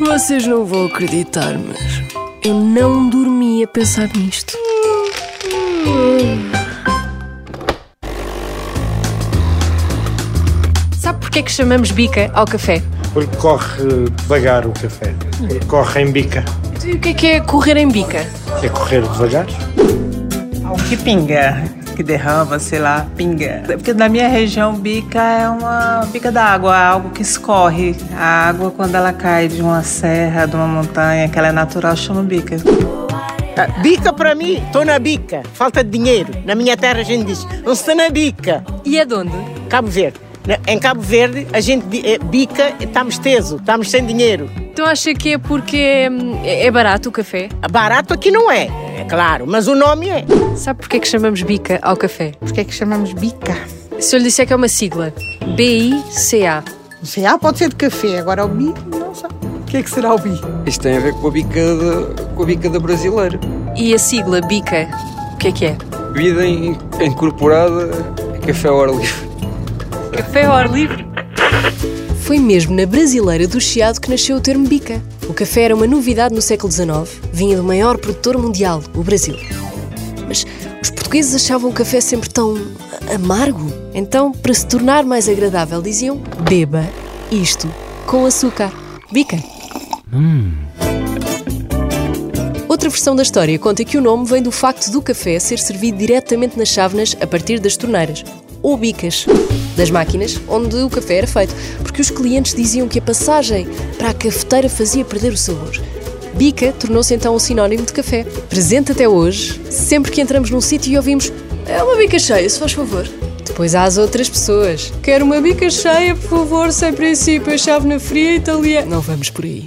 Vocês não vão acreditar, mas eu não dormi a pensar nisto. Sabe porquê que chamamos bica ao café? Porque corre devagar o café. Corre em bica. E o que é que é correr em bica? É correr devagar. Algo que pinga, que derrama, sei lá, pinga. Porque na minha região, bica é uma bica da água, algo que escorre. A água, quando ela cai de uma serra, de uma montanha, que ela é natural, chama bica. Ah, Bica para mim, estou na bica. Falta de dinheiro. Na minha terra a gente diz, não está na bica. E é de onde? Cabo Verde. Na- Em Cabo Verde a gente eh, bica, estamos teso, estamos sem dinheiro. Então acha que é porque hum, é é barato o café? Barato aqui não é, é claro, mas o nome é. Sabe porquê que chamamos bica ao café? Porquê é que chamamos bica? Se eu lhe disser que é uma sigla, B-I-C-A. O CA pode ser de café, agora o bi, não sei. O que é que será o bi? Isto tem a ver com a bica da, com a bica da brasileira. E a sigla bica, o que é que é? Vida in- incorporada a café ao ar livre. Café ao ar livre? Foi mesmo na brasileira do Chiado que nasceu o termo bica. O café era uma novidade no século XIX, vinha do maior produtor mundial, o Brasil. Mas os portugueses achavam o café sempre tão amargo. Então, para se tornar mais agradável, diziam: beba isto com açúcar. Bica. Outra versão da história conta que o nome vem do facto do café ser servido diretamente nas chávenas a partir das torneiras, ou bicas, das máquinas onde o café era feito, porque os clientes diziam que a passagem para a cafeteira fazia perder o sabor. Bica tornou-se então um sinónimo de café. Presente até hoje, sempre que entramos num sítio e ouvimos é uma bica cheia, se faz favor. Depois há as outras pessoas. Quero uma bica cheia, por favor, sem princípio, a chávena fria italiana. Não vamos por aí.